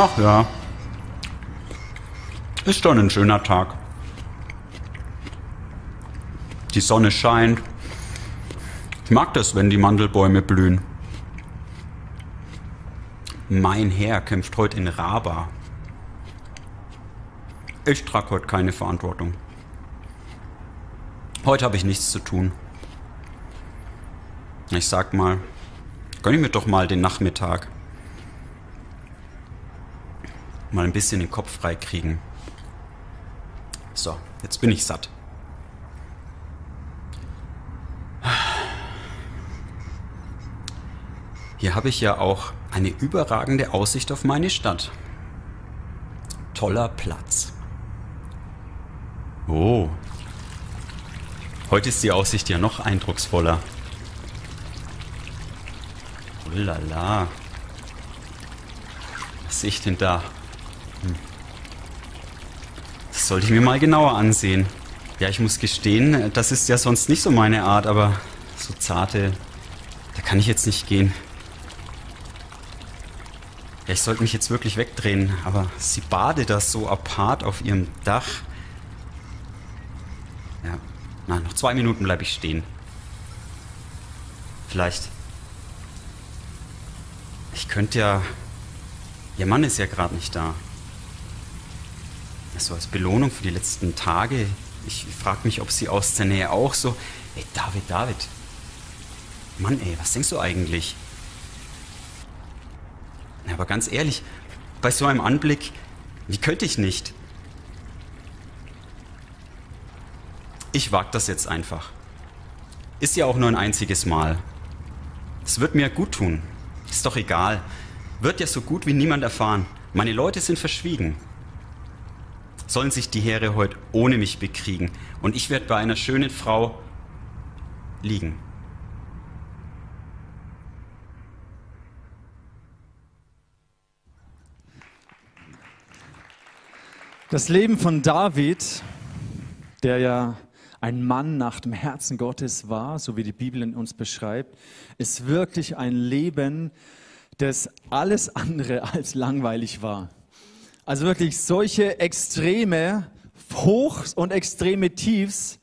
Ach ja. Ist schon ein schöner Tag. Die Sonne scheint. Ich mag das, wenn die Mandelbäume blühen. Mein Herr kämpft heute in Raba. Ich trage heute keine Verantwortung. Heute habe ich nichts zu tun. Ich sag mal, gönn ich mir doch mal den Nachmittag. Mal ein bisschen den Kopf frei kriegen. So, jetzt bin ich satt. Hier habe ich ja auch eine überragende Aussicht auf meine Stadt. Toller Platz. Oh. Heute ist die Aussicht ja noch eindrucksvoller. Oh lala. Was sehe ich denn da? Das sollte ich mir mal genauer ansehen. Ja, ich muss gestehen, das ist ja sonst nicht so meine Art, aber so zarte, da kann ich jetzt nicht gehen. Ja, ich sollte mich jetzt wirklich wegdrehen, aber sie badet das so apart auf ihrem Dach. Ja, na, noch zwei Minuten bleibe ich stehen. Vielleicht. Ich könnte ja. Ihr Mann ist ja gerade nicht da. So als Belohnung für die letzten Tage. Ich frage mich, ob sie aus der Nähe auch so. Ey, David, David. Mann, ey, was denkst du eigentlich? Aber ganz ehrlich, bei so einem Anblick, wie könnte ich nicht? Ich wage das jetzt einfach. Ist ja auch nur ein einziges Mal. Es wird mir gut tun. Ist doch egal. Wird ja so gut wie niemand erfahren. Meine Leute sind verschwiegen. Sollen sich die Heere heute ohne mich bekriegen und ich werde bei einer schönen Frau liegen. Das Leben von David, der ja ein Mann nach dem Herzen Gottes war, so wie die Bibel in uns beschreibt, ist wirklich ein Leben, das alles andere als langweilig war. Also wirklich solche extreme Hochs und extreme Tiefs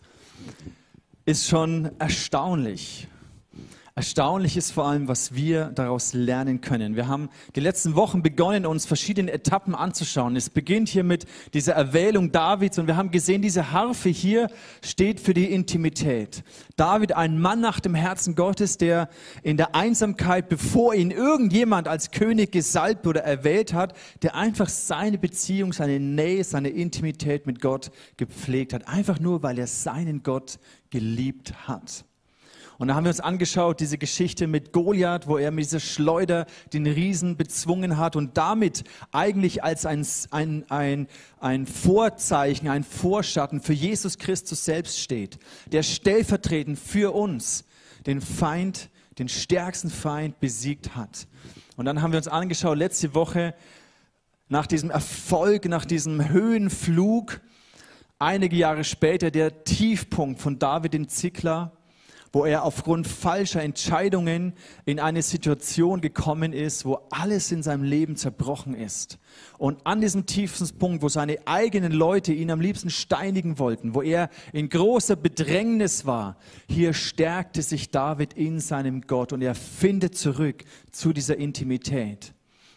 ist schon erstaunlich. Erstaunlich ist vor allem, was wir daraus lernen können. Wir haben die letzten Wochen begonnen, uns verschiedene Etappen anzuschauen. Es beginnt hier mit dieser Erwählung Davids und wir haben gesehen, diese Harfe hier steht für die Intimität. David, ein Mann nach dem Herzen Gottes, der in der Einsamkeit, bevor ihn irgendjemand als König gesalbt oder erwählt hat, der einfach seine Beziehung, seine Nähe, seine Intimität mit Gott gepflegt hat. Einfach nur, weil er seinen Gott geliebt hat. Und da haben wir uns angeschaut, diese Geschichte mit Goliath, wo er mit dieser Schleuder den Riesen bezwungen hat und damit eigentlich als ein, ein, ein, ein Vorzeichen, ein Vorschatten für Jesus Christus selbst steht, der stellvertretend für uns den Feind, den stärksten Feind besiegt hat. Und dann haben wir uns angeschaut, letzte Woche, nach diesem Erfolg, nach diesem Höhenflug, einige Jahre später der Tiefpunkt von David in Zikla, wo er aufgrund falscher Entscheidungen in eine Situation gekommen ist, wo alles in seinem Leben zerbrochen ist. Und an diesem tiefsten Punkt, wo seine eigenen Leute ihn am liebsten steinigen wollten, wo er in großer Bedrängnis war, hier stärkte sich David in seinem Gott und er findet zurück zu dieser Intimität.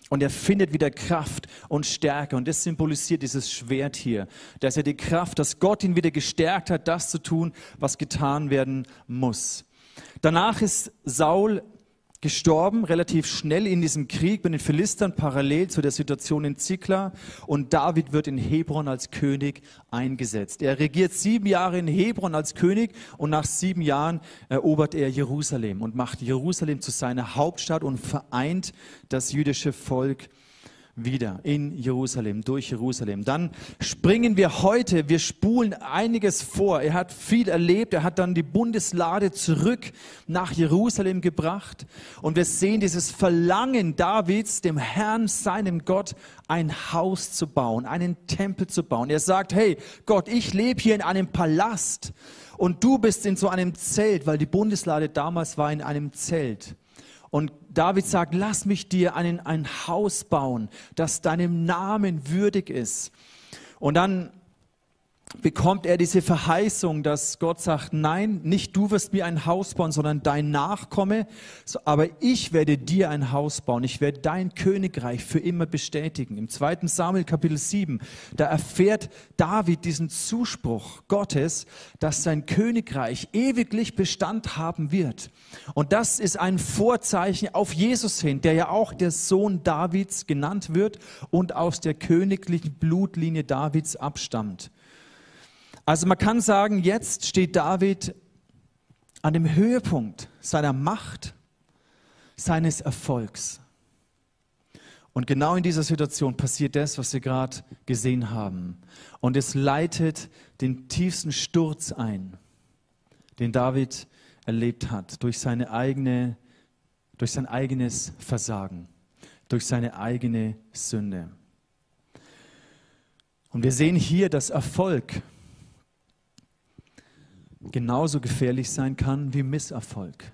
Und er findet wieder Kraft und Stärke. Und das symbolisiert dieses Schwert hier, dass er die Kraft, dass Gott ihn wieder gestärkt hat, das zu tun, was getan werden muss. Danach ist Saul gestorben, relativ schnell in diesem Krieg mit den Philistern, parallel zu der Situation in Zikla. Und David wird in Hebron als König eingesetzt. Er regiert sieben Jahre in Hebron als König und nach sieben Jahren erobert er Jerusalem und macht Jerusalem zu seiner Hauptstadt und vereint das jüdische Volk wieder in Jerusalem, durch Jerusalem. Dann springen wir heute, wir spulen einiges vor. Er hat viel erlebt, er hat dann die Bundeslade zurück nach Jerusalem gebracht und wir sehen dieses Verlangen Davids, dem Herrn, seinem Gott, ein Haus zu bauen, einen Tempel zu bauen. Er sagt, hey Gott, ich lebe hier in einem Palast und du bist in so einem Zelt, weil die Bundeslade damals war in einem Zelt. Und David sagt, lass mich dir ein, ein Haus bauen, das deinem Namen würdig ist. Und dann bekommt er diese Verheißung, dass Gott sagt, nein, nicht du wirst mir ein Haus bauen, sondern dein Nachkomme, aber ich werde dir ein Haus bauen, ich werde dein Königreich für immer bestätigen. Im 2. Samuel Kapitel 7, da erfährt David diesen Zuspruch Gottes, dass sein Königreich ewiglich Bestand haben wird. Und das ist ein Vorzeichen auf Jesus hin, der ja auch der Sohn Davids genannt wird und aus der königlichen Blutlinie Davids abstammt. Also man kann sagen, jetzt steht David an dem Höhepunkt seiner Macht, seines Erfolgs. Und genau in dieser Situation passiert das, was wir gerade gesehen haben. Und es leitet den tiefsten Sturz ein, den David erlebt hat, durch, seine eigene, durch sein eigenes Versagen, durch seine eigene Sünde. Und wir sehen hier, dass Erfolg genauso gefährlich sein kann wie Misserfolg.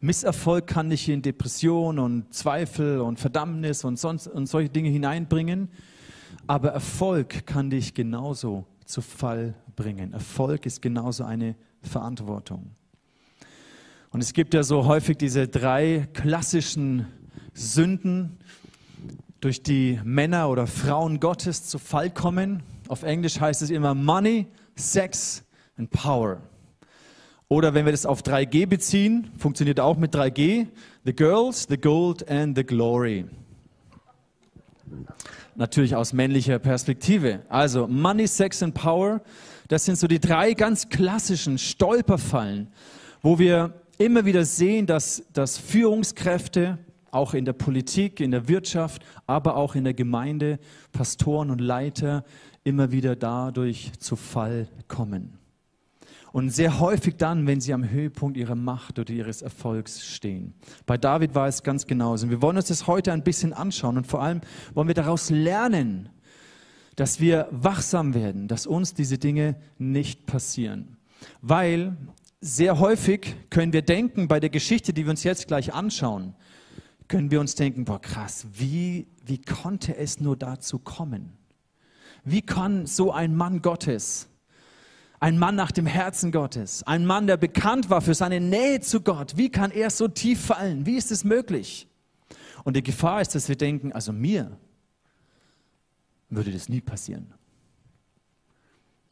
Misserfolg kann dich in Depression und Zweifel und Verdammnis und, sonst, und solche Dinge hineinbringen, aber Erfolg kann dich genauso zu Fall bringen. Erfolg ist genauso eine Verantwortung. Und es gibt ja so häufig diese drei klassischen Sünden, durch die Männer oder Frauen Gottes zu Fall kommen. Auf Englisch heißt es immer Money, Sex and Power. Oder wenn wir das auf 3G beziehen, funktioniert auch mit 3G, the girls, the gold and the glory. Natürlich aus männlicher Perspektive. Also Money, Sex and Power, das sind so die drei ganz klassischen Stolperfallen, wo wir immer wieder sehen, dass, dass Führungskräfte, auch in der Politik, in der Wirtschaft, aber auch in der Gemeinde, Pastoren und Leiter immer wieder dadurch zu Fall kommen. Und sehr häufig dann, wenn sie am Höhepunkt ihrer Macht oder ihres Erfolgs stehen. Bei David war es ganz genauso. Und wir wollen uns das heute ein bisschen anschauen und vor allem wollen wir daraus lernen, dass wir wachsam werden, dass uns diese Dinge nicht passieren. Weil sehr häufig können wir denken, bei der Geschichte, die wir uns jetzt gleich anschauen, können wir uns denken, boah krass, wie, wie konnte es nur dazu kommen? Wie kann so ein Mann Gottes ein Mann nach dem Herzen Gottes, ein Mann, der bekannt war für seine Nähe zu Gott. Wie kann er so tief fallen? Wie ist es möglich? Und die Gefahr ist, dass wir denken, also mir würde das nie passieren.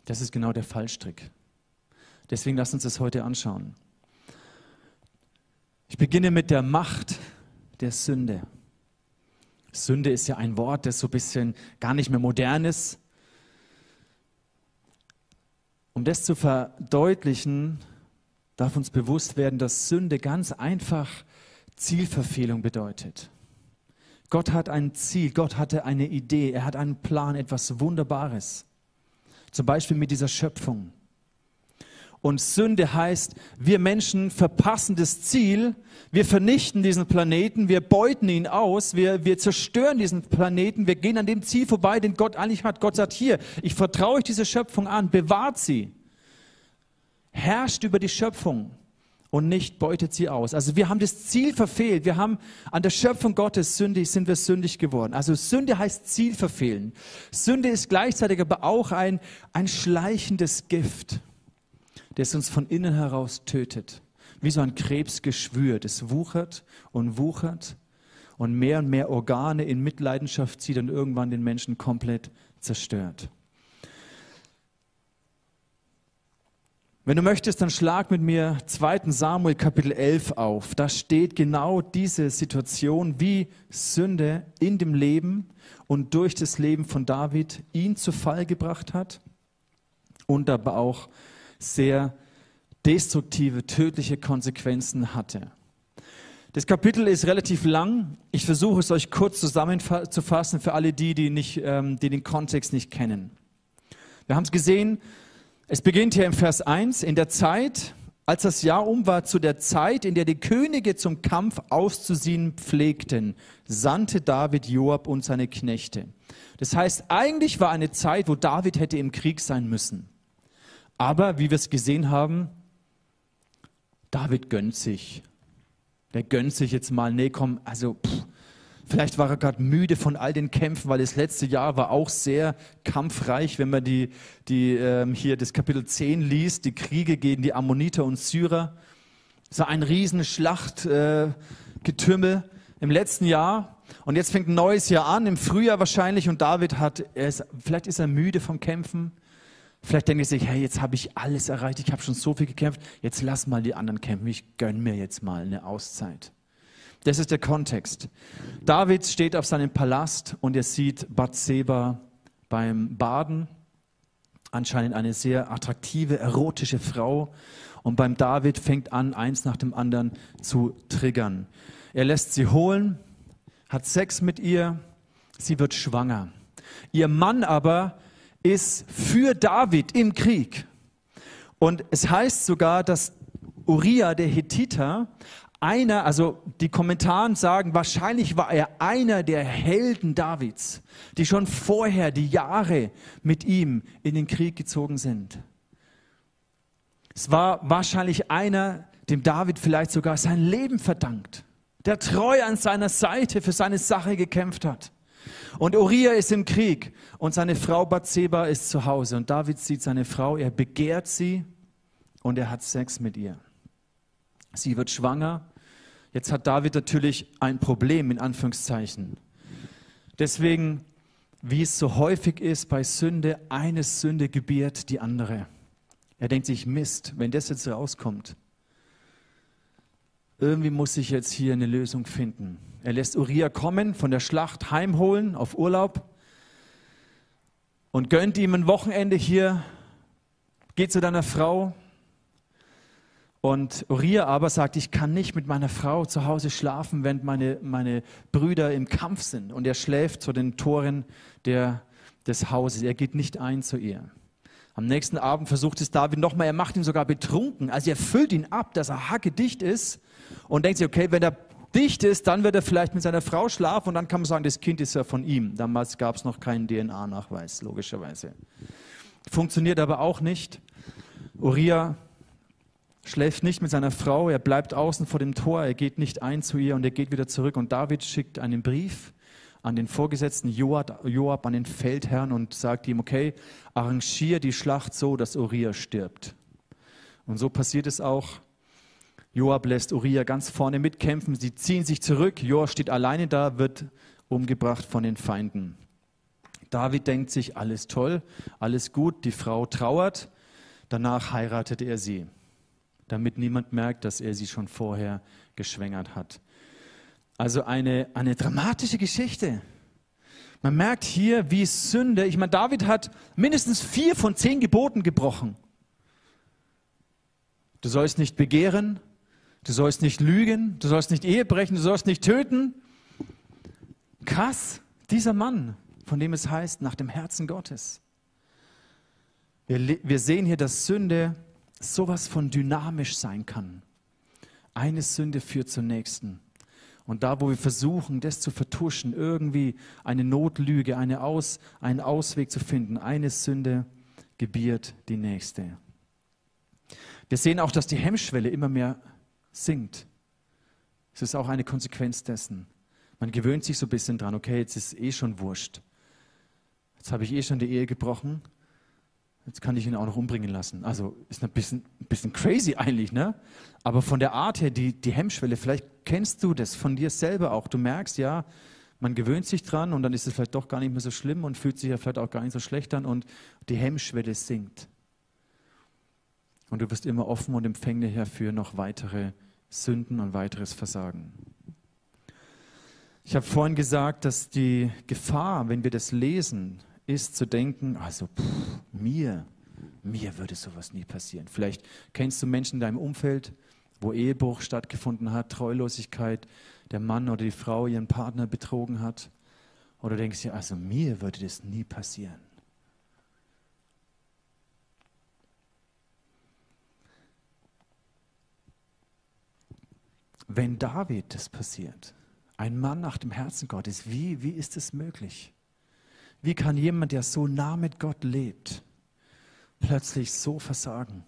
Das ist genau der Fallstrick. Deswegen lass uns das heute anschauen. Ich beginne mit der Macht der Sünde. Sünde ist ja ein Wort, das so ein bisschen gar nicht mehr modern ist. Um das zu verdeutlichen, darf uns bewusst werden, dass Sünde ganz einfach Zielverfehlung bedeutet. Gott hat ein Ziel, Gott hatte eine Idee, er hat einen Plan, etwas Wunderbares. Zum Beispiel mit dieser Schöpfung. Und Sünde heißt, wir Menschen verpassen das Ziel, wir vernichten diesen Planeten, wir beuten ihn aus, wir, wir zerstören diesen Planeten, wir gehen an dem Ziel vorbei, den Gott eigentlich hat. Gott sagt, hier, ich vertraue euch diese Schöpfung an, bewahrt sie, herrscht über die Schöpfung und nicht beutet sie aus. Also wir haben das Ziel verfehlt, wir haben an der Schöpfung Gottes sündig, sind wir sündig geworden. Also Sünde heißt Ziel verfehlen. Sünde ist gleichzeitig aber auch ein, ein schleichendes Gift das uns von innen heraus tötet. Wie so ein Krebsgeschwür, das wuchert und wuchert und mehr und mehr Organe in Mitleidenschaft zieht und irgendwann den Menschen komplett zerstört. Wenn du möchtest, dann schlag mit mir 2. Samuel Kapitel 11 auf. Da steht genau diese Situation, wie Sünde in dem Leben und durch das Leben von David ihn zu Fall gebracht hat und aber auch sehr destruktive, tödliche Konsequenzen hatte. Das Kapitel ist relativ lang. Ich versuche es euch kurz zusammenzufassen für alle die, die, nicht, ähm, die den Kontext nicht kennen. Wir haben es gesehen, es beginnt hier im Vers 1, in der Zeit, als das Jahr um war, zu der Zeit, in der die Könige zum Kampf auszuziehen pflegten, sandte David Joab und seine Knechte. Das heißt, eigentlich war eine Zeit, wo David hätte im Krieg sein müssen. Aber wie wir es gesehen haben, David gönnt sich. Der gönnt sich jetzt mal, nee, komm, also pff, vielleicht war er gerade müde von all den Kämpfen, weil das letzte Jahr war auch sehr kampfreich, wenn man die, die ähm, hier das Kapitel 10 liest, die Kriege gegen die Ammoniter und Syrer. Es war ein riesen Schlachtgetümmel äh, im letzten Jahr. Und jetzt fängt ein neues Jahr an, im Frühjahr wahrscheinlich. Und David hat, er ist, vielleicht ist er müde vom Kämpfen. Vielleicht denkt er sich, hey, jetzt habe ich alles erreicht, ich habe schon so viel gekämpft, jetzt lass mal die anderen kämpfen, ich gönne mir jetzt mal eine Auszeit. Das ist der Kontext. David steht auf seinem Palast und er sieht Bathseba beim Baden, anscheinend eine sehr attraktive, erotische Frau. Und beim David fängt an, eins nach dem anderen zu triggern. Er lässt sie holen, hat Sex mit ihr, sie wird schwanger. Ihr Mann aber ist für David im Krieg. Und es heißt sogar, dass Uriah, der Hethiter, einer, also die Kommentaren sagen, wahrscheinlich war er einer der Helden Davids, die schon vorher die Jahre mit ihm in den Krieg gezogen sind. Es war wahrscheinlich einer, dem David vielleicht sogar sein Leben verdankt, der treu an seiner Seite für seine Sache gekämpft hat. Und Uriah ist im Krieg und seine Frau Bathseba ist zu Hause. Und David sieht seine Frau, er begehrt sie und er hat Sex mit ihr. Sie wird schwanger. Jetzt hat David natürlich ein Problem in Anführungszeichen. Deswegen, wie es so häufig ist bei Sünde, eine Sünde gebiert die andere. Er denkt sich, Mist, wenn das jetzt rauskommt, irgendwie muss ich jetzt hier eine Lösung finden. Er lässt Uriah kommen, von der Schlacht heimholen, auf Urlaub und gönnt ihm ein Wochenende hier, geht zu deiner Frau. Und Uriah aber sagt, ich kann nicht mit meiner Frau zu Hause schlafen, während meine, meine Brüder im Kampf sind. Und er schläft zu den Toren der, des Hauses. Er geht nicht ein zu ihr. Am nächsten Abend versucht es David nochmal, er macht ihn sogar betrunken. Also er füllt ihn ab, dass er hackedicht ist und denkt sich, okay, wenn er dicht ist, dann wird er vielleicht mit seiner Frau schlafen und dann kann man sagen, das Kind ist ja von ihm. Damals gab es noch keinen DNA-Nachweis, logischerweise. Funktioniert aber auch nicht. Uriah schläft nicht mit seiner Frau, er bleibt außen vor dem Tor, er geht nicht ein zu ihr und er geht wieder zurück. Und David schickt einen Brief an den Vorgesetzten Joab, Joab an den Feldherrn und sagt ihm, okay, arrangier die Schlacht so, dass Uriah stirbt. Und so passiert es auch. Joab lässt Uriah ganz vorne mitkämpfen. Sie ziehen sich zurück. Joab steht alleine da, wird umgebracht von den Feinden. David denkt sich, alles toll, alles gut. Die Frau trauert. Danach heiratet er sie, damit niemand merkt, dass er sie schon vorher geschwängert hat. Also eine, eine dramatische Geschichte. Man merkt hier, wie Sünde, ich meine, David hat mindestens vier von zehn Geboten gebrochen. Du sollst nicht begehren, Du sollst nicht lügen, du sollst nicht Ehe brechen, du sollst nicht töten. Krass, dieser Mann, von dem es heißt, nach dem Herzen Gottes. Wir, wir sehen hier, dass Sünde sowas von dynamisch sein kann. Eine Sünde führt zur nächsten. Und da, wo wir versuchen, das zu vertuschen, irgendwie eine Notlüge, eine Aus, einen Ausweg zu finden, eine Sünde gebiert die nächste. Wir sehen auch, dass die Hemmschwelle immer mehr singt. Es ist auch eine Konsequenz dessen. Man gewöhnt sich so ein bisschen dran, okay, jetzt ist eh schon wurscht. Jetzt habe ich eh schon die Ehe gebrochen. Jetzt kann ich ihn auch noch umbringen lassen. Also ist ein bisschen, ein bisschen crazy eigentlich, ne? Aber von der Art her, die, die Hemmschwelle, vielleicht kennst du das von dir selber auch. Du merkst, ja, man gewöhnt sich dran und dann ist es vielleicht doch gar nicht mehr so schlimm und fühlt sich ja vielleicht auch gar nicht so schlecht an und die Hemmschwelle sinkt. Und du wirst immer offen und empfänglich für noch weitere Sünden und weiteres Versagen. Ich habe vorhin gesagt, dass die Gefahr, wenn wir das lesen, ist zu denken, also pff, mir, mir würde sowas nie passieren. Vielleicht kennst du Menschen in deinem Umfeld, wo Ehebruch stattgefunden hat, Treulosigkeit, der Mann oder die Frau ihren Partner betrogen hat. Oder denkst du, also mir würde das nie passieren. Wenn David das passiert, ein Mann nach dem Herzen Gottes, wie, wie ist es möglich? Wie kann jemand, der so nah mit Gott lebt, plötzlich so versagen?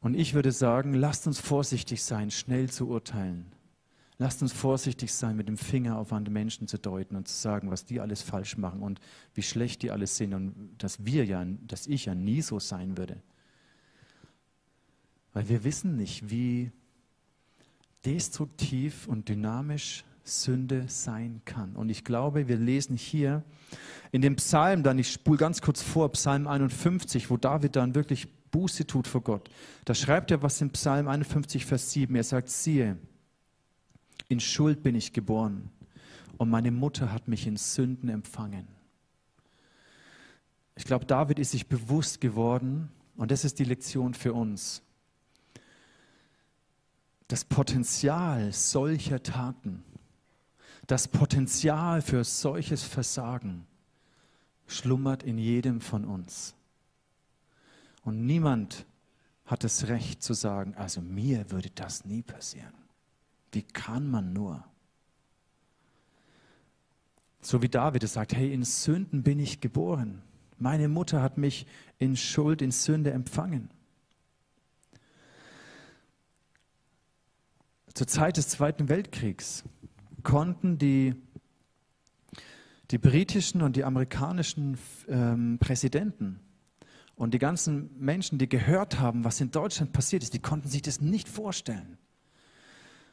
Und ich würde sagen, lasst uns vorsichtig sein, schnell zu urteilen. Lasst uns vorsichtig sein, mit dem Finger auf andere Menschen zu deuten und zu sagen, was die alles falsch machen und wie schlecht die alles sind und dass wir ja, dass ich ja nie so sein würde. Weil wir wissen nicht, wie destruktiv und dynamisch Sünde sein kann. Und ich glaube, wir lesen hier in dem Psalm, dann ich spule ganz kurz vor, Psalm 51, wo David dann wirklich Buße tut vor Gott. Da schreibt er was in Psalm 51, Vers 7. Er sagt, siehe, in Schuld bin ich geboren und meine Mutter hat mich in Sünden empfangen. Ich glaube, David ist sich bewusst geworden, und das ist die Lektion für uns, das Potenzial solcher Taten, das Potenzial für solches Versagen schlummert in jedem von uns. Und niemand hat das Recht zu sagen, also mir würde das nie passieren. Wie kann man nur? So wie David es sagt, hey, in Sünden bin ich geboren. Meine Mutter hat mich in Schuld, in Sünde empfangen. Zur Zeit des Zweiten Weltkriegs konnten die, die britischen und die amerikanischen ähm, Präsidenten und die ganzen Menschen, die gehört haben, was in Deutschland passiert ist, die konnten sich das nicht vorstellen.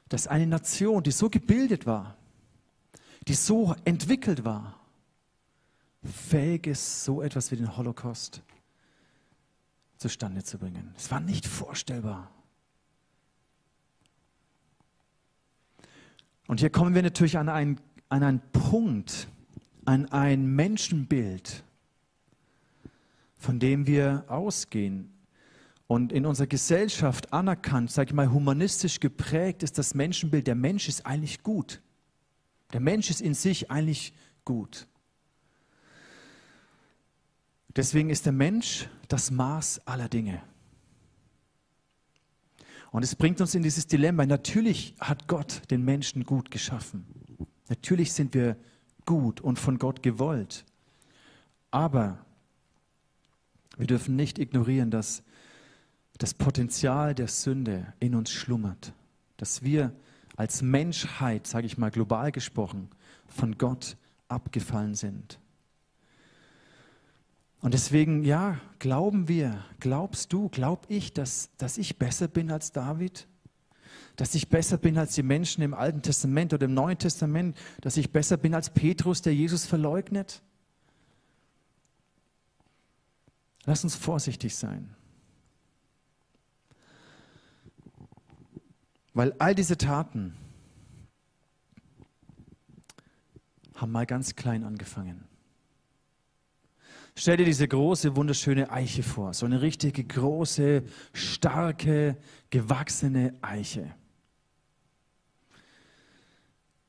Dass eine Nation, die so gebildet war, die so entwickelt war, fähig ist, so etwas wie den Holocaust zustande zu bringen. Es war nicht vorstellbar. Und hier kommen wir natürlich an einen, an einen Punkt, an ein Menschenbild, von dem wir ausgehen. Und in unserer Gesellschaft anerkannt, sage ich mal, humanistisch geprägt ist das Menschenbild, der Mensch ist eigentlich gut. Der Mensch ist in sich eigentlich gut. Deswegen ist der Mensch das Maß aller Dinge. Und es bringt uns in dieses Dilemma. Natürlich hat Gott den Menschen gut geschaffen. Natürlich sind wir gut und von Gott gewollt. Aber wir dürfen nicht ignorieren, dass das Potenzial der Sünde in uns schlummert. Dass wir als Menschheit, sage ich mal global gesprochen, von Gott abgefallen sind. Und deswegen, ja, glauben wir, glaubst du, glaub ich, dass, dass ich besser bin als David? Dass ich besser bin als die Menschen im Alten Testament oder im Neuen Testament? Dass ich besser bin als Petrus, der Jesus verleugnet? Lass uns vorsichtig sein. Weil all diese Taten haben mal ganz klein angefangen. Stell dir diese große, wunderschöne Eiche vor, so eine richtige große, starke, gewachsene Eiche.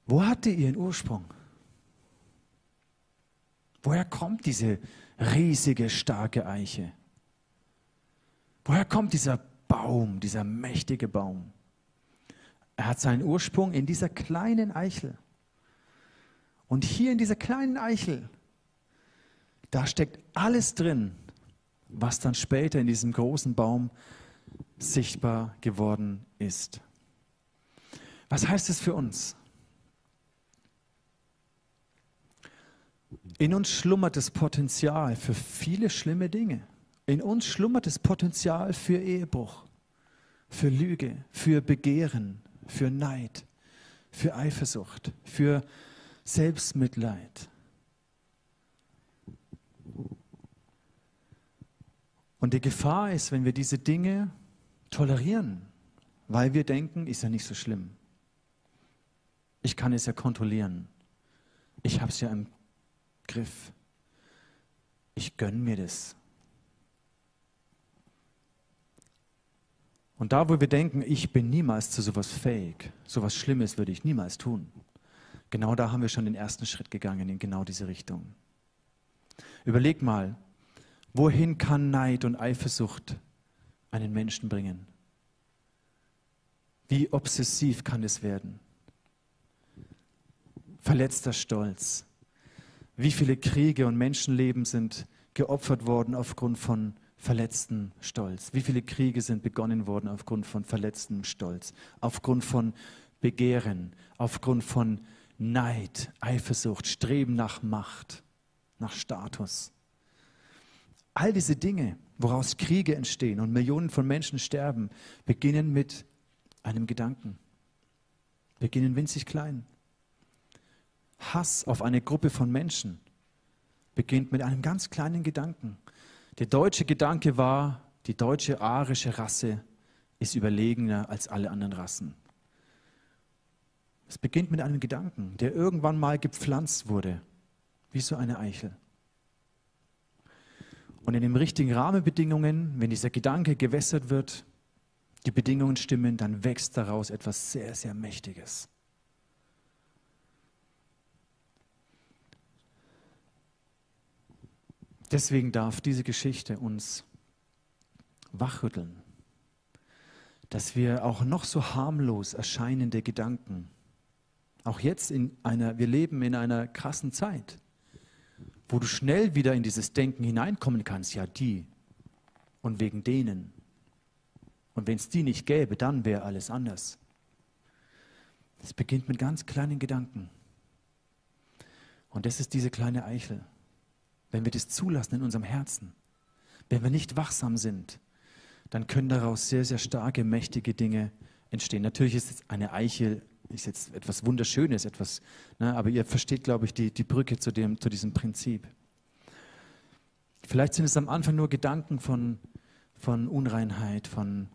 Wo hat die ihren Ursprung? Woher kommt diese riesige, starke Eiche? Woher kommt dieser Baum, dieser mächtige Baum? Er hat seinen Ursprung in dieser kleinen Eichel. Und hier in dieser kleinen Eichel da steckt alles drin, was dann später in diesem großen Baum sichtbar geworden ist. Was heißt es für uns? In uns schlummert das Potenzial für viele schlimme Dinge. In uns schlummert das Potenzial für Ehebruch, für Lüge, für Begehren, für Neid, für Eifersucht, für Selbstmitleid, Und die Gefahr ist, wenn wir diese Dinge tolerieren, weil wir denken, ist ja nicht so schlimm. Ich kann es ja kontrollieren. Ich habe es ja im Griff. Ich gönne mir das. Und da, wo wir denken, ich bin niemals zu sowas fähig, sowas Schlimmes würde ich niemals tun, genau da haben wir schon den ersten Schritt gegangen in genau diese Richtung. Überleg mal, Wohin kann Neid und Eifersucht einen Menschen bringen? Wie obsessiv kann es werden? Verletzter Stolz. Wie viele Kriege und Menschenleben sind geopfert worden aufgrund von verletztem Stolz? Wie viele Kriege sind begonnen worden aufgrund von verletztem Stolz, aufgrund von Begehren, aufgrund von Neid, Eifersucht, Streben nach Macht, nach Status? All diese Dinge, woraus Kriege entstehen und Millionen von Menschen sterben, beginnen mit einem Gedanken, beginnen winzig klein. Hass auf eine Gruppe von Menschen beginnt mit einem ganz kleinen Gedanken. Der deutsche Gedanke war, die deutsche arische Rasse ist überlegener als alle anderen Rassen. Es beginnt mit einem Gedanken, der irgendwann mal gepflanzt wurde, wie so eine Eichel. Und in den richtigen Rahmenbedingungen, wenn dieser Gedanke gewässert wird, die Bedingungen stimmen, dann wächst daraus etwas sehr, sehr Mächtiges. Deswegen darf diese Geschichte uns wachrütteln, dass wir auch noch so harmlos erscheinende Gedanken, auch jetzt in einer, wir leben in einer krassen Zeit, wo du schnell wieder in dieses Denken hineinkommen kannst, ja die und wegen denen. Und wenn es die nicht gäbe, dann wäre alles anders. Es beginnt mit ganz kleinen Gedanken. Und das ist diese kleine Eichel wenn wir das zulassen in unserem Herzen, wenn wir nicht wachsam sind, dann können daraus sehr, sehr starke, mächtige Dinge entstehen. Natürlich ist eine Eichel ist jetzt etwas Wunderschönes, etwas, ne, aber ihr versteht, glaube ich, die, die Brücke zu, dem, zu diesem Prinzip. Vielleicht sind es am Anfang nur Gedanken von, von Unreinheit, von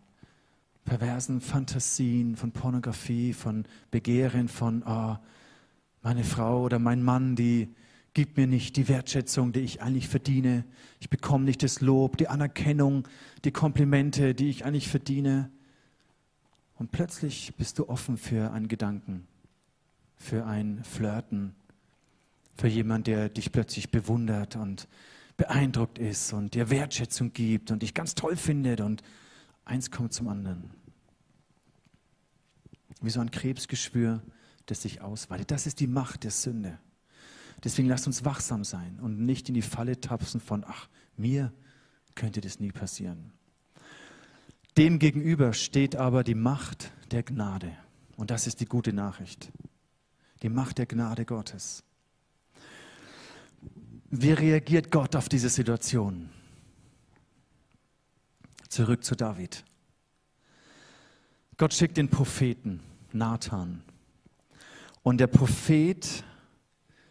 perversen Fantasien, von Pornografie, von Begehren, von oh, meine Frau oder mein Mann, die, gibt mir nicht die Wertschätzung, die ich eigentlich verdiene. Ich bekomme nicht das Lob, die Anerkennung, die Komplimente, die ich eigentlich verdiene. Und plötzlich bist du offen für einen Gedanken, für ein Flirten, für jemanden, der dich plötzlich bewundert und beeindruckt ist und dir Wertschätzung gibt und dich ganz toll findet und eins kommt zum anderen. Wie so ein Krebsgeschwür, das sich ausweitet. Das ist die Macht der Sünde. Deswegen lasst uns wachsam sein und nicht in die Falle tapsen von, ach, mir könnte das nie passieren. Demgegenüber steht aber die Macht der Gnade. Und das ist die gute Nachricht. Die Macht der Gnade Gottes. Wie reagiert Gott auf diese Situation? Zurück zu David. Gott schickt den Propheten Nathan. Und der Prophet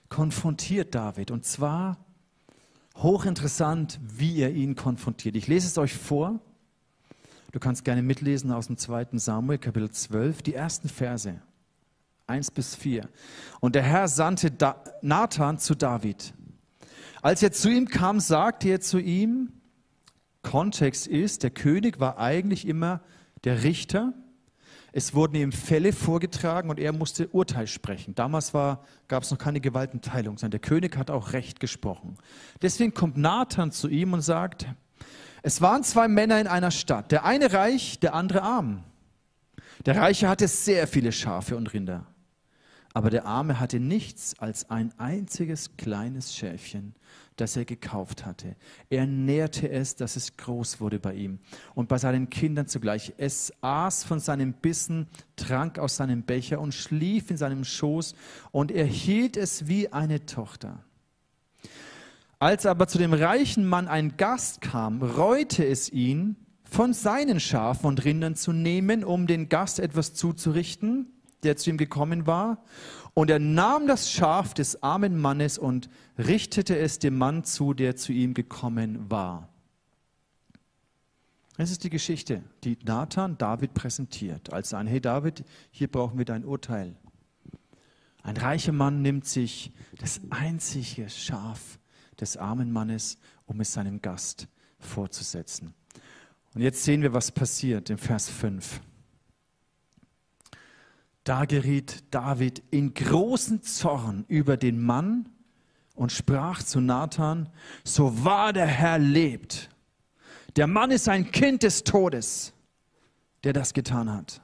konfrontiert David. Und zwar hochinteressant, wie er ihn konfrontiert. Ich lese es euch vor. Du kannst gerne mitlesen aus dem 2. Samuel, Kapitel 12, die ersten Verse, 1 bis 4. Und der Herr sandte da Nathan zu David. Als er zu ihm kam, sagte er zu ihm, Kontext ist, der König war eigentlich immer der Richter es wurden ihm Fälle vorgetragen und er musste Urteil sprechen. Damals gab es noch keine Gewaltenteilung, sondern der König hat auch Recht gesprochen. Deswegen kommt Nathan zu ihm und sagt, es waren zwei Männer in einer Stadt, der eine reich, der andere arm. Der Reiche hatte sehr viele Schafe und Rinder, aber der Arme hatte nichts als ein einziges kleines Schäfchen, das er gekauft hatte. Er nährte es, dass es groß wurde bei ihm und bei seinen Kindern zugleich. Es aß von seinem Bissen, trank aus seinem Becher und schlief in seinem Schoß und er hielt es wie eine Tochter. Als aber zu dem reichen Mann ein Gast kam, reute es ihn, von seinen Schafen und Rindern zu nehmen, um den Gast etwas zuzurichten, der zu ihm gekommen war. Und er nahm das Schaf des armen Mannes und richtete es dem Mann zu, der zu ihm gekommen war. Das ist die Geschichte, die Nathan David präsentiert, als ein, hey David, hier brauchen wir dein Urteil. Ein reicher Mann nimmt sich das einzige Schaf des armen Mannes, um es seinem Gast vorzusetzen. Und jetzt sehen wir, was passiert im Vers 5. Da geriet David in großen Zorn über den Mann und sprach zu Nathan, so wahr der Herr lebt, der Mann ist ein Kind des Todes, der das getan hat.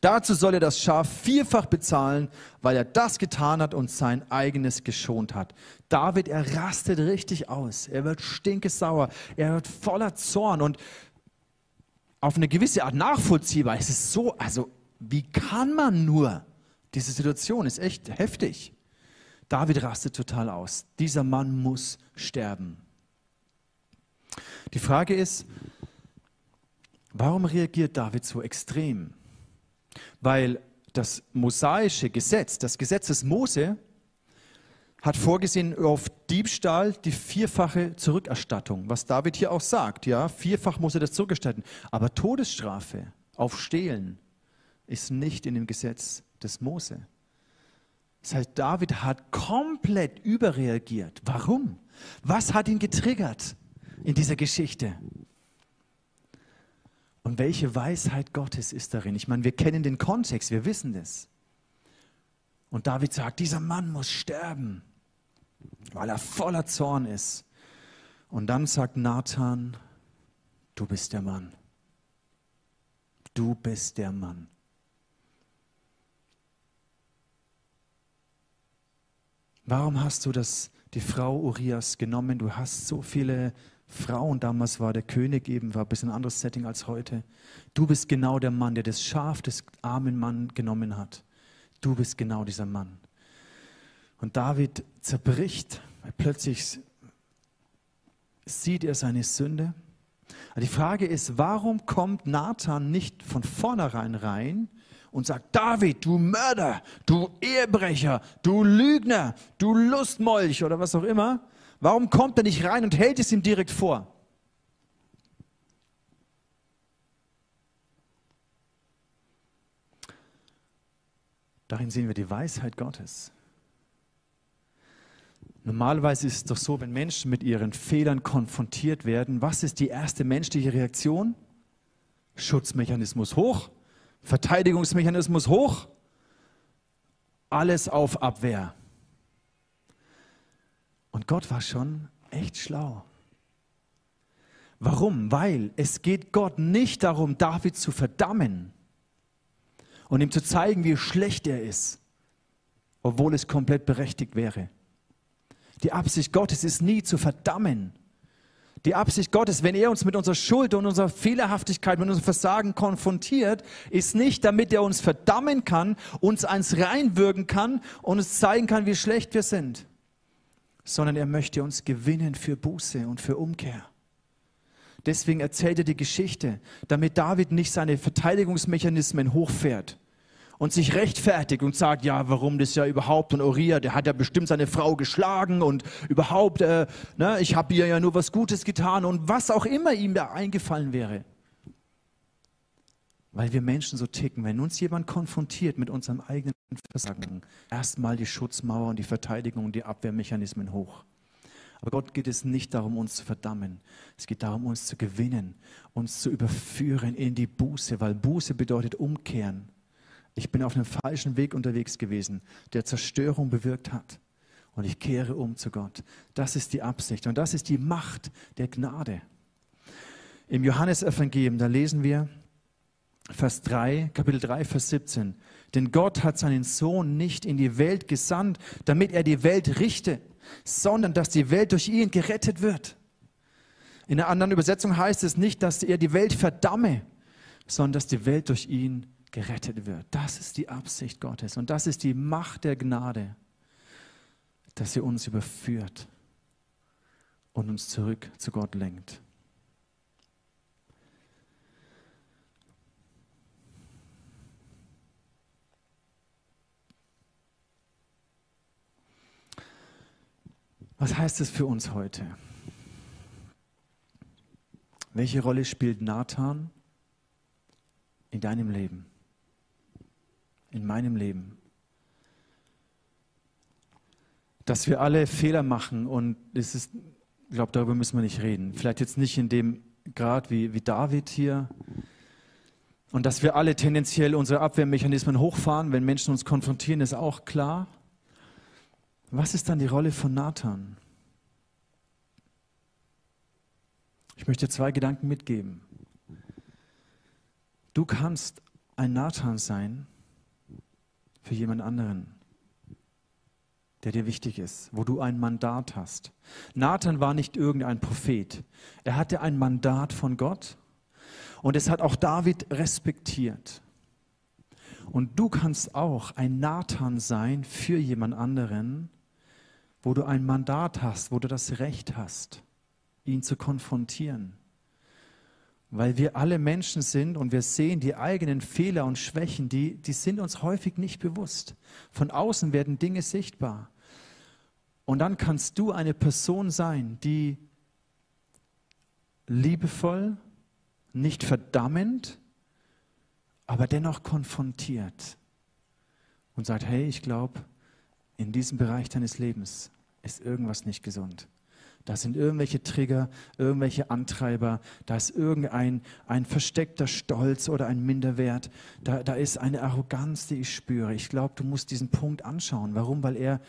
Dazu soll er das Schaf vierfach bezahlen, weil er das getan hat und sein eigenes geschont hat. David, er rastet richtig aus. Er wird stinkesauer. Er wird voller Zorn und auf eine gewisse Art nachvollziehbar. Es ist so, also wie kann man nur? Diese Situation ist echt heftig. David rastet total aus. Dieser Mann muss sterben. Die Frage ist, warum reagiert David so extrem? Weil das mosaische Gesetz, das Gesetz des Mose, hat vorgesehen auf Diebstahl die vierfache Zurückerstattung, was David hier auch sagt. Ja, vierfach muss er das zurückerstatten. Aber Todesstrafe auf Stehlen ist nicht in dem Gesetz des Mose. Das heißt, David hat komplett überreagiert. Warum? Was hat ihn getriggert in dieser Geschichte? Und welche Weisheit Gottes ist darin? Ich meine, wir kennen den Kontext, wir wissen das. Und David sagt, dieser Mann muss sterben, weil er voller Zorn ist. Und dann sagt Nathan, du bist der Mann. Du bist der Mann. Warum hast du das, die Frau Urias genommen? Du hast so viele Frauen, damals war der König eben, war ein bisschen anderes Setting als heute. Du bist genau der Mann, der das Schaf des armen Mann genommen hat. Du bist genau dieser Mann. Und David zerbricht, plötzlich sieht er seine Sünde. die Frage ist, warum kommt Nathan nicht von vornherein rein und sagt, David, du Mörder, du Ehebrecher, du Lügner, du Lustmolch oder was auch immer, warum kommt er nicht rein und hält es ihm direkt vor? Darin sehen wir die Weisheit Gottes. Normalerweise ist es doch so, wenn Menschen mit ihren Fehlern konfrontiert werden, was ist die erste menschliche Reaktion? Schutzmechanismus hoch. Verteidigungsmechanismus hoch, alles auf Abwehr. Und Gott war schon echt schlau. Warum? Weil es geht Gott nicht darum, David zu verdammen und ihm zu zeigen, wie schlecht er ist, obwohl es komplett berechtigt wäre. Die Absicht Gottes ist nie zu verdammen, die Absicht Gottes, wenn er uns mit unserer Schuld und unserer Fehlerhaftigkeit, mit unserem Versagen konfrontiert, ist nicht, damit er uns verdammen kann, uns eins reinwürgen kann und uns zeigen kann, wie schlecht wir sind, sondern er möchte uns gewinnen für Buße und für Umkehr. Deswegen erzählt er die Geschichte, damit David nicht seine Verteidigungsmechanismen hochfährt und sich rechtfertigt und sagt, ja, warum das ja überhaupt und Uriah, der hat ja bestimmt seine Frau geschlagen und überhaupt, äh, ne, ich habe ihr ja nur was Gutes getan und was auch immer ihm da eingefallen wäre. Weil wir Menschen so ticken, wenn uns jemand konfrontiert mit unserem eigenen Versagen, erstmal die Schutzmauer und die Verteidigung und die Abwehrmechanismen hoch. Aber Gott geht es nicht darum, uns zu verdammen. Es geht darum, uns zu gewinnen, uns zu überführen in die Buße, weil Buße bedeutet umkehren ich bin auf einem falschen Weg unterwegs gewesen, der Zerstörung bewirkt hat. Und ich kehre um zu Gott. Das ist die Absicht und das ist die Macht der Gnade. Im Johannesevangelium, da lesen wir Vers 3, Kapitel 3, Vers 17. Denn Gott hat seinen Sohn nicht in die Welt gesandt, damit er die Welt richte, sondern dass die Welt durch ihn gerettet wird. In einer anderen Übersetzung heißt es nicht, dass er die Welt verdamme, sondern dass die Welt durch ihn gerettet wird. Das ist die Absicht Gottes und das ist die Macht der Gnade, dass sie uns überführt und uns zurück zu Gott lenkt. Was heißt es für uns heute? Welche Rolle spielt Nathan in deinem Leben? in meinem Leben. Dass wir alle Fehler machen und es ist, ich glaube, darüber müssen wir nicht reden. Vielleicht jetzt nicht in dem Grad wie, wie David hier. Und dass wir alle tendenziell unsere Abwehrmechanismen hochfahren, wenn Menschen uns konfrontieren, ist auch klar. Was ist dann die Rolle von Nathan? Ich möchte zwei Gedanken mitgeben. Du kannst ein Nathan sein für jemand anderen, der dir wichtig ist, wo du ein Mandat hast. Nathan war nicht irgendein Prophet. Er hatte ein Mandat von Gott und es hat auch David respektiert. Und du kannst auch ein Nathan sein für jemand anderen, wo du ein Mandat hast, wo du das Recht hast, ihn zu konfrontieren. Weil wir alle Menschen sind und wir sehen die eigenen Fehler und Schwächen, die, die sind uns häufig nicht bewusst. Von außen werden Dinge sichtbar. Und dann kannst du eine Person sein, die liebevoll, nicht verdammend, aber dennoch konfrontiert und sagt, hey, ich glaube, in diesem Bereich deines Lebens ist irgendwas nicht gesund. Da sind irgendwelche Trigger, irgendwelche Antreiber, da ist irgendein ein versteckter Stolz oder ein Minderwert, da, da ist eine Arroganz, die ich spüre. Ich glaube, du musst diesen Punkt anschauen. Warum? Weil er,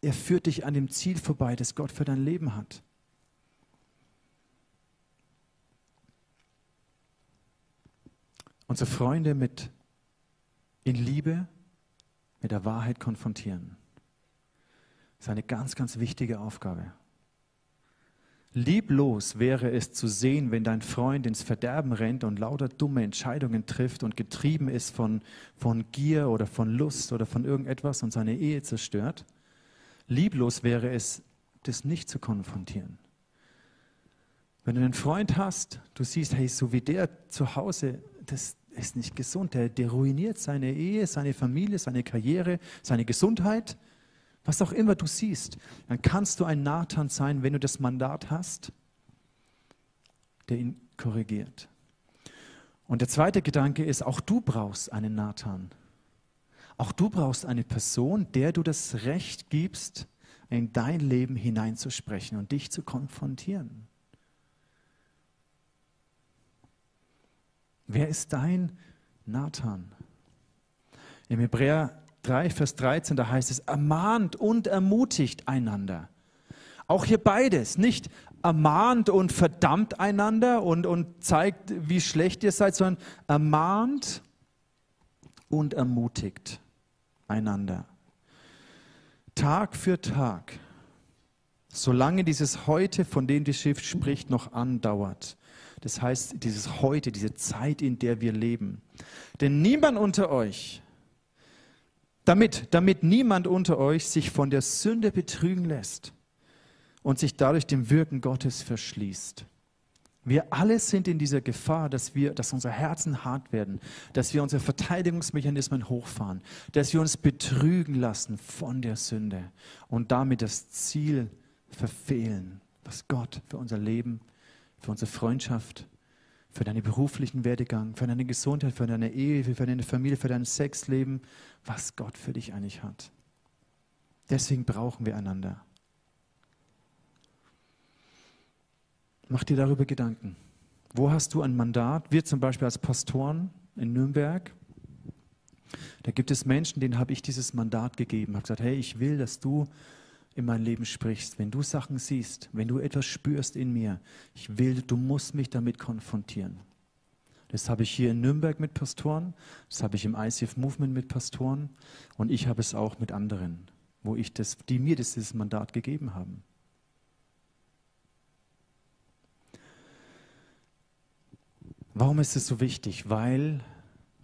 er führt dich an dem Ziel vorbei, das Gott für dein Leben hat. Unsere Freunde mit in Liebe mit der Wahrheit konfrontieren. Ist eine ganz, ganz wichtige Aufgabe. Lieblos wäre es zu sehen, wenn dein Freund ins Verderben rennt und lauter dumme Entscheidungen trifft und getrieben ist von, von Gier oder von Lust oder von irgendetwas und seine Ehe zerstört. Lieblos wäre es, das nicht zu konfrontieren. Wenn du einen Freund hast, du siehst, hey, so wie der zu Hause, das ist nicht gesund, der, der ruiniert seine Ehe, seine Familie, seine Karriere, seine Gesundheit was auch immer du siehst, dann kannst du ein Nathan sein, wenn du das Mandat hast, der ihn korrigiert. Und der zweite Gedanke ist, auch du brauchst einen Nathan. Auch du brauchst eine Person, der du das Recht gibst, in dein Leben hineinzusprechen und dich zu konfrontieren. Wer ist dein Nathan? Im Hebräer 3, Vers 13, da heißt es, ermahnt und ermutigt einander. Auch hier beides, nicht ermahnt und verdammt einander und, und zeigt, wie schlecht ihr seid, sondern ermahnt und ermutigt einander. Tag für Tag, solange dieses Heute, von dem die Schrift spricht, noch andauert. Das heißt, dieses Heute, diese Zeit, in der wir leben. Denn niemand unter euch damit, damit niemand unter euch sich von der Sünde betrügen lässt und sich dadurch dem Wirken Gottes verschließt. Wir alle sind in dieser Gefahr, dass wir, dass unsere Herzen hart werden, dass wir unsere Verteidigungsmechanismen hochfahren, dass wir uns betrügen lassen von der Sünde und damit das Ziel verfehlen, was Gott für unser Leben, für unsere Freundschaft, für deinen beruflichen Werdegang, für deine Gesundheit, für deine Ehe, für deine Familie, für dein Sexleben, was Gott für dich eigentlich hat. Deswegen brauchen wir einander. Mach dir darüber Gedanken. Wo hast du ein Mandat? Wir zum Beispiel als Pastoren in Nürnberg. Da gibt es Menschen, denen habe ich dieses Mandat gegeben. Ich habe gesagt, hey, ich will, dass du in mein Leben sprichst, wenn du Sachen siehst, wenn du etwas spürst in mir, ich will, du musst mich damit konfrontieren. Das habe ich hier in Nürnberg mit Pastoren, das habe ich im ICF Movement mit Pastoren und ich habe es auch mit anderen, wo ich das, die mir dieses Mandat gegeben haben. Warum ist es so wichtig? Weil,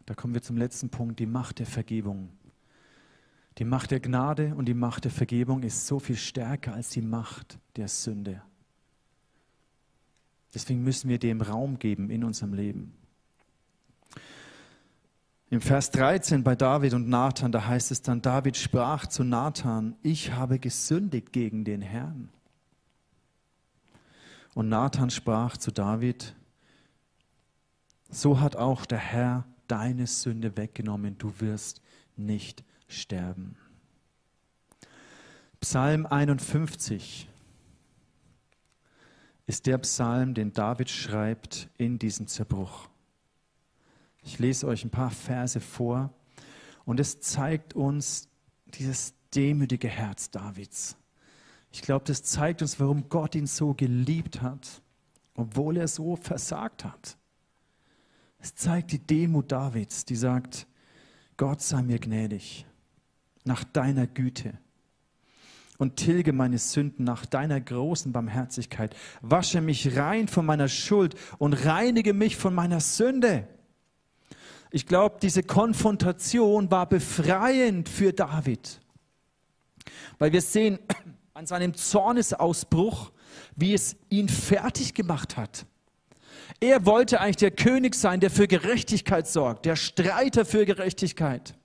da kommen wir zum letzten Punkt, die Macht der Vergebung. Die Macht der Gnade und die Macht der Vergebung ist so viel stärker als die Macht der Sünde. Deswegen müssen wir dem Raum geben in unserem Leben. Im Vers 13 bei David und Nathan, da heißt es dann, David sprach zu Nathan, ich habe gesündigt gegen den Herrn. Und Nathan sprach zu David, so hat auch der Herr deine Sünde weggenommen, du wirst nicht sterben. Psalm 51 ist der Psalm, den David schreibt in diesem Zerbruch. Ich lese euch ein paar Verse vor und es zeigt uns dieses demütige Herz Davids. Ich glaube, das zeigt uns, warum Gott ihn so geliebt hat, obwohl er so versagt hat. Es zeigt die Demut Davids, die sagt, Gott sei mir gnädig nach deiner Güte und tilge meine Sünden nach deiner großen Barmherzigkeit. Wasche mich rein von meiner Schuld und reinige mich von meiner Sünde. Ich glaube, diese Konfrontation war befreiend für David, weil wir sehen an seinem Zornesausbruch, wie es ihn fertig gemacht hat. Er wollte eigentlich der König sein, der für Gerechtigkeit sorgt, der Streiter für Gerechtigkeit.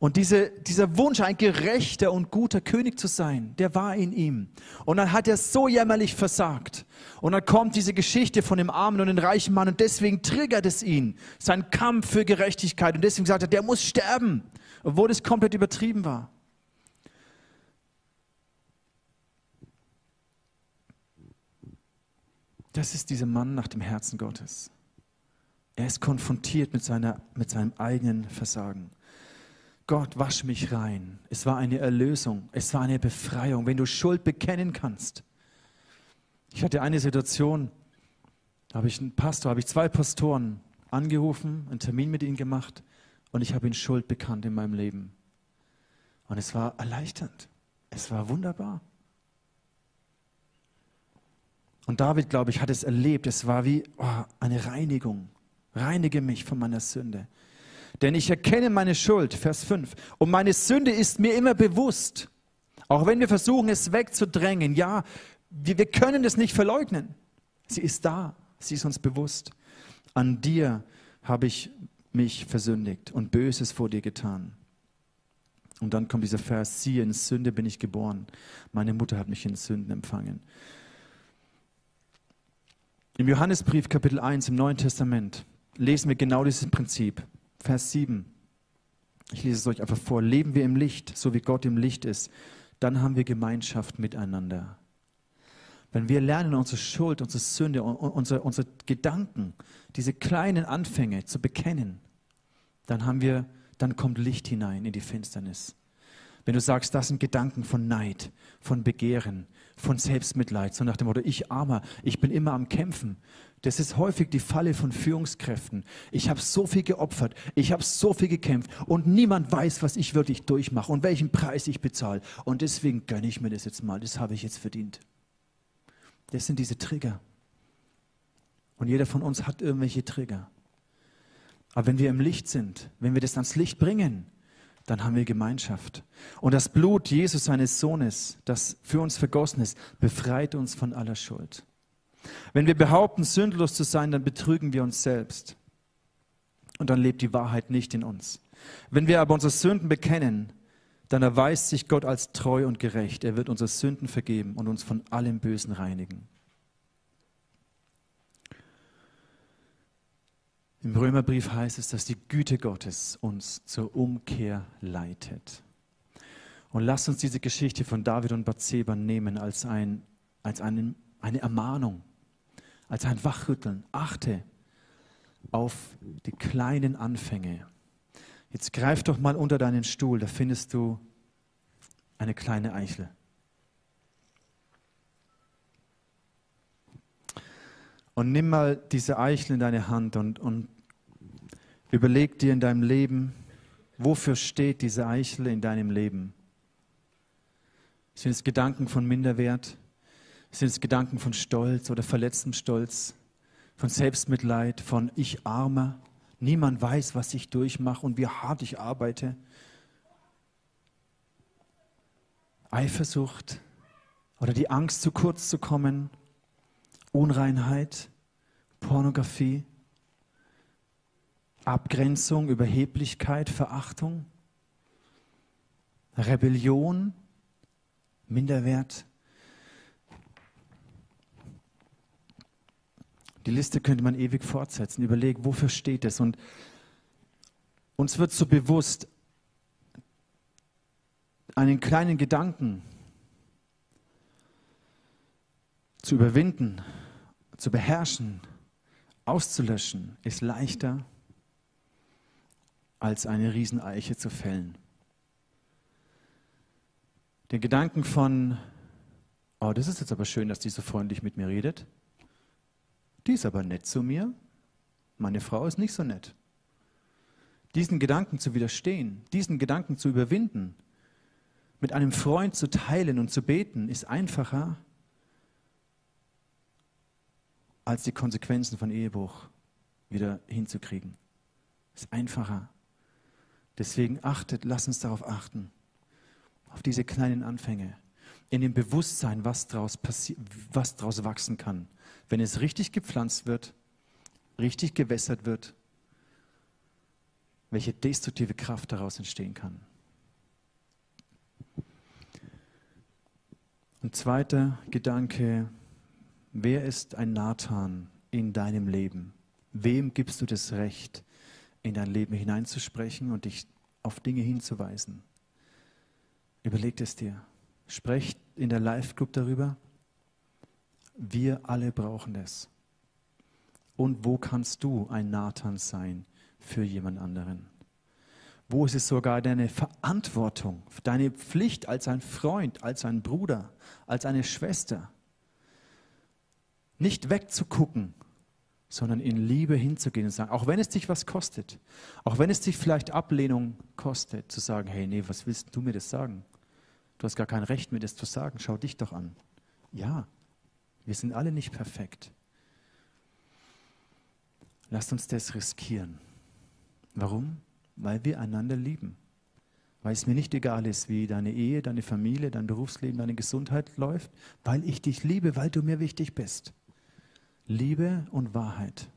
Und diese, dieser Wunsch, ein gerechter und guter König zu sein, der war in ihm. Und dann hat er so jämmerlich versagt. Und dann kommt diese Geschichte von dem armen und dem reichen Mann und deswegen triggert es ihn, sein Kampf für Gerechtigkeit. Und deswegen sagt er, der muss sterben, obwohl es komplett übertrieben war. Das ist dieser Mann nach dem Herzen Gottes. Er ist konfrontiert mit, seiner, mit seinem eigenen Versagen. Gott, wasch mich rein. Es war eine Erlösung, es war eine Befreiung, wenn du Schuld bekennen kannst. Ich hatte eine Situation, da habe ich einen Pastor, habe ich zwei Pastoren angerufen, einen Termin mit ihnen gemacht und ich habe ihnen Schuld bekannt in meinem Leben. Und es war erleichternd. Es war wunderbar. Und David, glaube ich, hat es erlebt. Es war wie oh, eine Reinigung. Reinige mich von meiner Sünde. Denn ich erkenne meine Schuld, Vers 5. Und meine Sünde ist mir immer bewusst. Auch wenn wir versuchen, es wegzudrängen. Ja, wir, wir können es nicht verleugnen. Sie ist da. Sie ist uns bewusst. An dir habe ich mich versündigt und Böses vor dir getan. Und dann kommt dieser Vers, siehe, in Sünde bin ich geboren. Meine Mutter hat mich in Sünden empfangen. Im Johannesbrief Kapitel 1 im Neuen Testament lesen wir genau dieses Prinzip. Vers 7. Ich lese es euch einfach vor. Leben wir im Licht, so wie Gott im Licht ist, dann haben wir Gemeinschaft miteinander. Wenn wir lernen, unsere Schuld, unsere Sünde, unsere, unsere Gedanken, diese kleinen Anfänge zu bekennen, dann haben wir, dann kommt Licht hinein in die Finsternis. Wenn du sagst, das sind Gedanken von Neid, von Begehren, von Selbstmitleid, so nach dem Motto, ich armer, ich bin immer am Kämpfen, das ist häufig die Falle von Führungskräften. Ich habe so viel geopfert, ich habe so viel gekämpft und niemand weiß, was ich wirklich durchmache und welchen Preis ich bezahle. Und deswegen gönne ich mir das jetzt mal, das habe ich jetzt verdient. Das sind diese Trigger. Und jeder von uns hat irgendwelche Trigger. Aber wenn wir im Licht sind, wenn wir das ans Licht bringen, dann haben wir Gemeinschaft. Und das Blut Jesus, seines Sohnes, das für uns vergossen ist, befreit uns von aller Schuld. Wenn wir behaupten, sündlos zu sein, dann betrügen wir uns selbst. Und dann lebt die Wahrheit nicht in uns. Wenn wir aber unsere Sünden bekennen, dann erweist sich Gott als treu und gerecht. Er wird unsere Sünden vergeben und uns von allem Bösen reinigen. Im Römerbrief heißt es, dass die Güte Gottes uns zur Umkehr leitet. Und lasst uns diese Geschichte von David und Bathseba nehmen als, ein, als einen, eine Ermahnung als ein Wachrütteln. Achte auf die kleinen Anfänge. Jetzt greif doch mal unter deinen Stuhl, da findest du eine kleine Eichel. Und nimm mal diese Eichel in deine Hand und, und überleg dir in deinem Leben, wofür steht diese Eichel in deinem Leben? Sind es Gedanken von Minderwert? Sind es Gedanken von Stolz oder verletztem Stolz, von Selbstmitleid, von ich armer, niemand weiß, was ich durchmache und wie hart ich arbeite? Eifersucht oder die Angst, zu kurz zu kommen, Unreinheit, Pornografie, Abgrenzung, Überheblichkeit, Verachtung, Rebellion, Minderwert, Die Liste könnte man ewig fortsetzen. Überleg, wofür steht es? Und uns wird so bewusst, einen kleinen Gedanken zu überwinden, zu beherrschen, auszulöschen, ist leichter als eine Rieseneiche zu fällen. Den Gedanken von, oh, das ist jetzt aber schön, dass die so freundlich mit mir redet die ist aber nett zu mir, meine Frau ist nicht so nett. Diesen Gedanken zu widerstehen, diesen Gedanken zu überwinden, mit einem Freund zu teilen und zu beten, ist einfacher als die Konsequenzen von Ehebruch wieder hinzukriegen. Ist einfacher. Deswegen achtet, lasst uns darauf achten, auf diese kleinen Anfänge, in dem Bewusstsein, was daraus, was daraus wachsen kann, wenn es richtig gepflanzt wird, richtig gewässert wird, welche destruktive Kraft daraus entstehen kann. Und zweiter Gedanke, wer ist ein Nathan in deinem Leben? Wem gibst du das Recht, in dein Leben hineinzusprechen und dich auf Dinge hinzuweisen? Überleg es dir. Sprecht in der Live-Group darüber. Wir alle brauchen es. Und wo kannst du ein Nathan sein für jemand anderen? Wo ist es sogar deine Verantwortung, deine Pflicht als ein Freund, als ein Bruder, als eine Schwester, nicht wegzugucken, sondern in Liebe hinzugehen und sagen, auch wenn es dich was kostet, auch wenn es dich vielleicht Ablehnung kostet, zu sagen, hey, nee, was willst du mir das sagen? Du hast gar kein Recht, mir das zu sagen, schau dich doch an. Ja, wir sind alle nicht perfekt. Lasst uns das riskieren. Warum? Weil wir einander lieben. Weil es mir nicht egal ist, wie deine Ehe, deine Familie, dein Berufsleben, deine Gesundheit läuft, weil ich dich liebe, weil du mir wichtig bist. Liebe und Wahrheit.